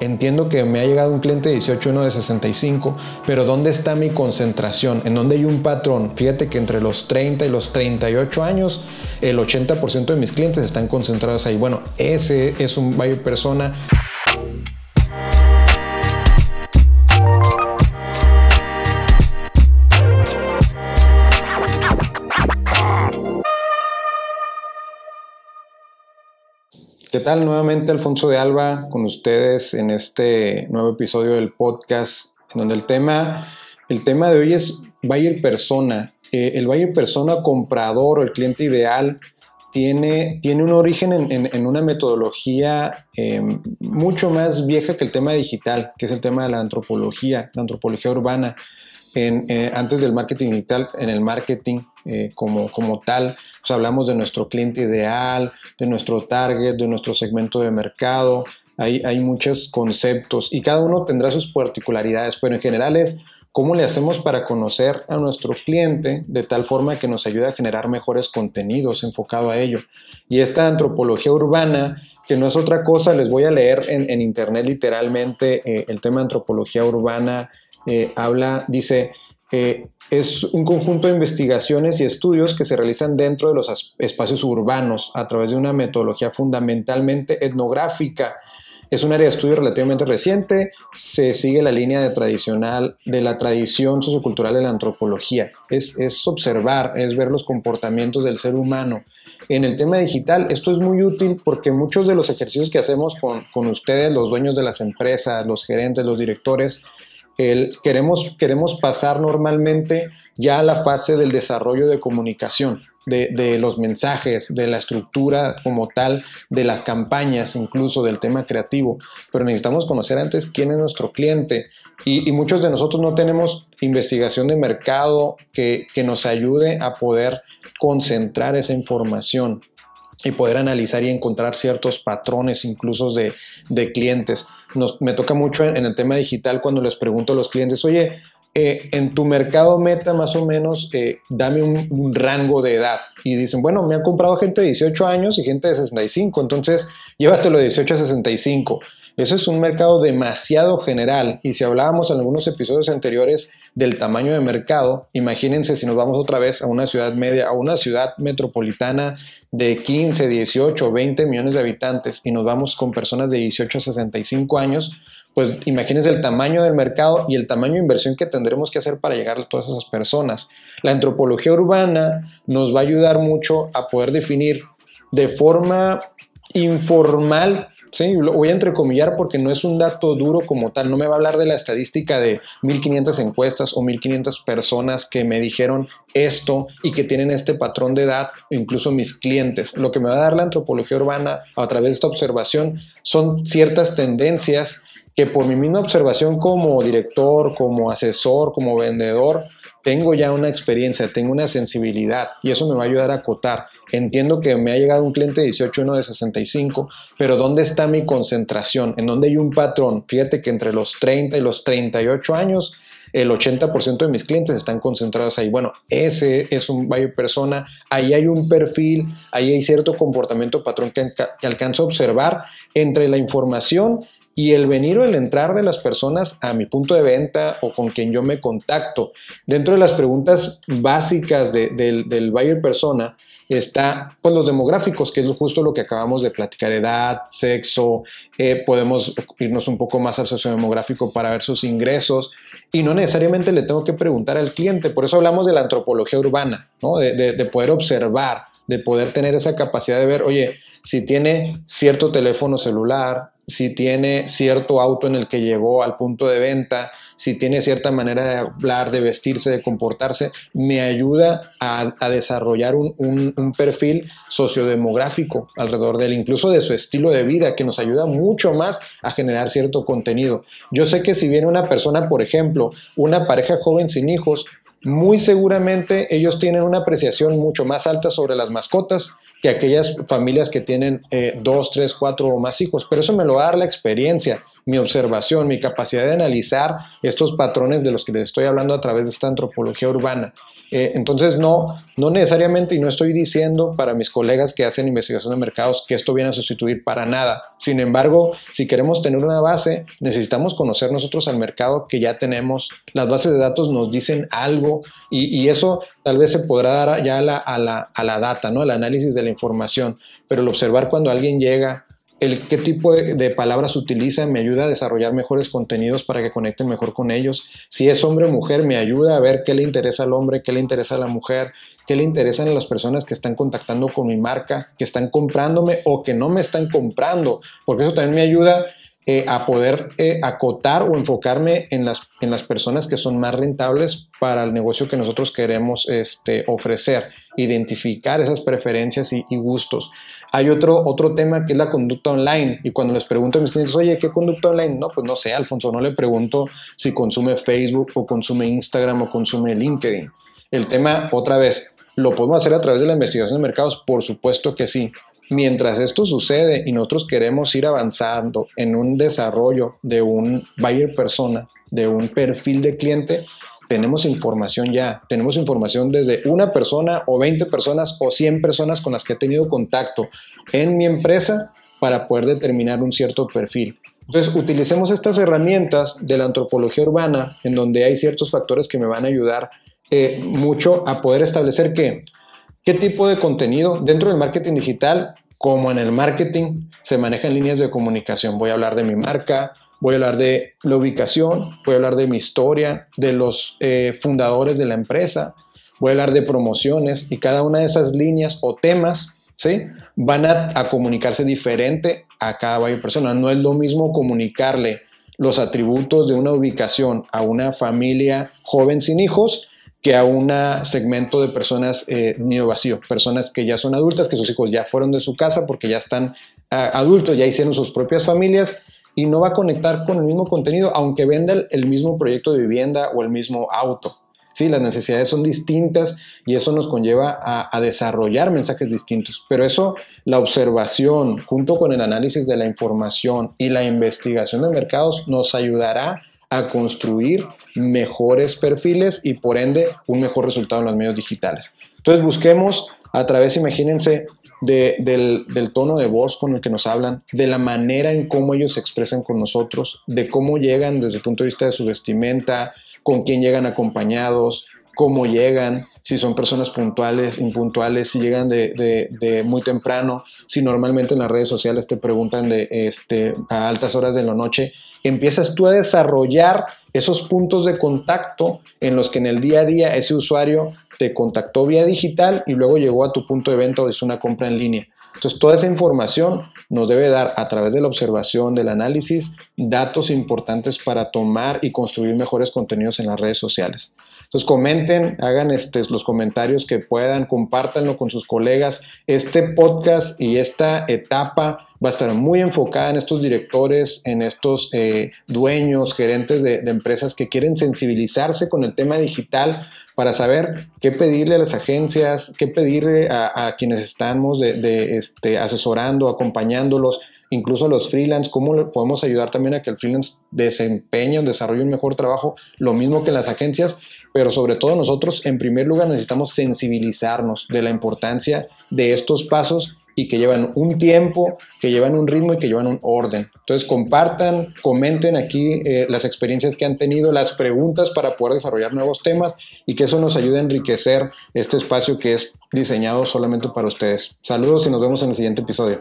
Entiendo que me ha llegado un cliente de 18, uno de 65, pero ¿dónde está mi concentración? ¿En dónde hay un patrón? Fíjate que entre los 30 y los 38 años, el 80% de mis clientes están concentrados ahí. Bueno, ese es un buyer persona. ¿Qué tal? Nuevamente Alfonso de Alba con ustedes en este nuevo episodio del podcast, en donde el tema, el tema de hoy es buyer persona. Eh, el buyer persona comprador o el cliente ideal tiene, tiene un origen en, una metodología em, mucho más vieja que el tema digital, que es el tema de la antropología, la antropología urbana. Eh, antes del marketing digital, en el marketing eh, como, como tal, pues hablamos de nuestro cliente ideal, de nuestro target, de nuestro segmento de mercado. Hay, hay muchos conceptos y cada uno tendrá sus particularidades, pero en general es cómo le hacemos para conocer a nuestro cliente de tal forma que nos ayude a generar mejores contenidos enfocado a ello. Y esta antropología urbana, que no es otra cosa, les voy a leer en, internet literalmente eh, el tema antropología urbana eh, habla, dice, eh, es un conjunto de investigaciones y estudios que se realizan dentro de los espacios urbanos a través de una metodología fundamentalmente etnográfica. Es un área de estudio relativamente reciente, se sigue la línea de tradicional de la tradición sociocultural de la antropología. Es, es observar, es ver los comportamientos del ser humano. En el tema digital, esto es muy útil porque muchos de los ejercicios que hacemos con, con ustedes, los dueños de las empresas, los gerentes, los directores, queremos, queremos pasar normalmente ya a la fase del desarrollo de comunicación, de, los mensajes, de la estructura como tal, de las campañas, incluso del tema creativo. Pero necesitamos conocer antes quién es nuestro cliente. Y, muchos de nosotros no tenemos investigación de mercado que, que nos ayude a poder concentrar esa información y poder analizar y encontrar ciertos patrones incluso de, de clientes me toca mucho en, el tema digital cuando les pregunto a los clientes, oye, eh, en tu mercado meta más o menos, eh, dame un, rango de edad. Y dicen, bueno, me han comprado gente de 18 años y gente de 65, entonces llévatelo de 18 a 65. Eso es un mercado demasiado general y si hablábamos en algunos episodios anteriores del tamaño de mercado, imagínense si nos vamos otra vez a una ciudad media, a una ciudad metropolitana de 15, 18, 20 millones de habitantes y nos vamos con personas de 18 a 65 años, pues imagínense el tamaño del mercado y el tamaño de inversión que tendremos que hacer para llegar a todas esas personas. La antropología urbana nos va a ayudar mucho a poder definir de forma informal, ¿sí? lo voy a entrecomillar porque no es un dato duro como tal, no me va a hablar de la estadística de 1500 encuestas o 1500 personas que me dijeron esto y que tienen este patrón de edad, incluso mis clientes. Lo que me va a dar la antropología urbana a través de esta observación son ciertas tendencias que por mi misma observación como director, como asesor, como vendedor, tengo ya una experiencia, tengo una sensibilidad y eso me va a ayudar a acotar. Entiendo que me ha llegado un cliente de 18, uno de 65, pero ¿dónde está mi concentración? ¿En dónde hay un patrón? Fíjate que entre los 30 y los 38 años, el 80% de mis clientes están concentrados ahí. Bueno, ese es un buyer persona, ahí hay un perfil, ahí hay cierto comportamiento patrón que, que alcanzo a observar entre la información y el venir o el entrar de las personas a mi punto de venta o con quien yo me contacto. Dentro de las preguntas básicas del, buyer persona está pues, los demográficos, que es justo lo que acabamos de platicar, edad, sexo, eh, podemos irnos un poco más al sociodemográfico para ver sus ingresos y no necesariamente le tengo que preguntar al cliente, por eso hablamos de la antropología urbana, ¿no? de poder observar, de poder tener esa capacidad de ver, oye, si tiene cierto teléfono celular, si tiene cierto auto en el que llegó al punto de venta, si tiene cierta manera de hablar, de vestirse, de comportarse, me ayuda a, desarrollar un, perfil sociodemográfico alrededor de él, incluso de su estilo de vida, que nos ayuda mucho más a generar cierto contenido. Yo sé que si viene una persona, por ejemplo, una pareja joven sin hijos, muy seguramente ellos tienen una apreciación mucho más alta sobre las mascotas que aquellas familias que tienen eh, dos, tres, cuatro o más hijos. Pero eso me lo va a dar la experiencia. Mi observación, mi capacidad de analizar estos patrones de los que les estoy hablando a través de esta antropología urbana. Eh, entonces, no, no necesariamente, y no estoy diciendo para mis colegas que hacen investigación de mercados que esto viene a sustituir para nada. Sin embargo, si queremos tener una base, necesitamos conocer nosotros al mercado que ya tenemos. Las bases de datos nos dicen algo y, eso tal vez se podrá dar ya a la, a la, a la data, ¿no? al análisis de la información. Pero el observar cuando alguien llega el qué tipo de, palabras utiliza me ayuda a desarrollar mejores contenidos para que conecten mejor con ellos. Si es hombre o mujer, me ayuda a ver qué le interesa al hombre, qué le interesa a la mujer, qué le interesan a las personas que están contactando con mi marca, que están comprándome o que no me están comprando, porque eso también me ayuda eh, a poder eh, acotar o enfocarme en las, en las personas que son más rentables para el negocio que nosotros queremos este, ofrecer, identificar esas preferencias y, gustos. Hay otro, otro tema que es la conducta online y cuando les pregunto a mis clientes, oye, ¿qué conducta online? No, pues no sé, Alfonso, no le pregunto si consume Facebook o consume Instagram o consume LinkedIn. El tema, otra vez, ¿lo podemos hacer a través de la investigación de mercados? Por supuesto que sí Mientras esto sucede y nosotros queremos ir avanzando en un desarrollo de un buyer persona, de un perfil de cliente, tenemos información ya, tenemos información desde una persona o 20 personas o 100 personas con las que he tenido contacto en mi empresa para poder determinar un cierto perfil. Entonces, utilicemos estas herramientas de la antropología urbana, en donde hay ciertos factores que me van a ayudar eh, mucho a poder establecer que ¿Qué tipo de contenido dentro del marketing digital, como en el marketing, se maneja en líneas de comunicación? Voy a hablar de mi marca, voy a hablar de la ubicación, voy a hablar de mi historia, de los eh, fundadores de la empresa, voy a hablar de promociones y cada una de esas líneas o temas ¿sí? van a, a comunicarse diferente a cada persona. No es lo mismo comunicarle los atributos de una ubicación a una familia joven sin hijos que a un segmento de personas eh, nido vacío, personas que ya son adultas, que sus hijos ya fueron de su casa porque ya están ah, adultos, ya hicieron sus propias familias y no va a conectar con el mismo contenido, aunque venda el, mismo proyecto de vivienda o el mismo auto. Sí, las necesidades son distintas y eso nos conlleva a, desarrollar mensajes distintos. Pero eso, la observación junto con el análisis de la información y la investigación de mercados nos ayudará a construir mejores perfiles y por ende un mejor resultado en los medios digitales. Entonces busquemos a través, imagínense, del, del, tono de voz con el que nos hablan, de la manera en cómo ellos se expresan con nosotros, de cómo llegan desde el punto de vista de su vestimenta, con quién llegan acompañados, cómo llegan, si son personas puntuales, impuntuales, si llegan de, muy temprano, si normalmente en las redes sociales te preguntan de este, a altas horas de la noche, empiezas tú a desarrollar esos puntos de contacto en los que en el día a día ese usuario te contactó vía digital y luego llegó a tu punto de venta o hizo una compra en línea. Entonces, toda esa información nos debe dar a través de la observación, del análisis, datos importantes para tomar y construir mejores contenidos en las redes sociales. Entonces, comenten, hagan este, los comentarios que puedan, compártanlo con sus colegas. Este podcast y esta etapa va a estar muy enfocada en estos directores, en estos eh, dueños, gerentes de, empresas que quieren sensibilizarse con el tema digital para saber qué pedirle a las agencias, qué pedirle a, quienes estamos este, asesorando, acompañándolos, incluso a los freelance, cómo podemos ayudar también a que el freelance desempeñe o desarrolle un mejor trabajo, lo mismo que las agencias, pero sobre todo nosotros en primer lugar necesitamos sensibilizarnos de la importancia de estos pasos y que llevan un tiempo, que llevan un ritmo y que llevan un orden. Entonces compartan, comenten aquí eh, las experiencias que han tenido, las preguntas para poder desarrollar nuevos temas y que eso nos ayude a enriquecer este espacio que es diseñado solamente para ustedes. Saludos y nos vemos en el siguiente episodio.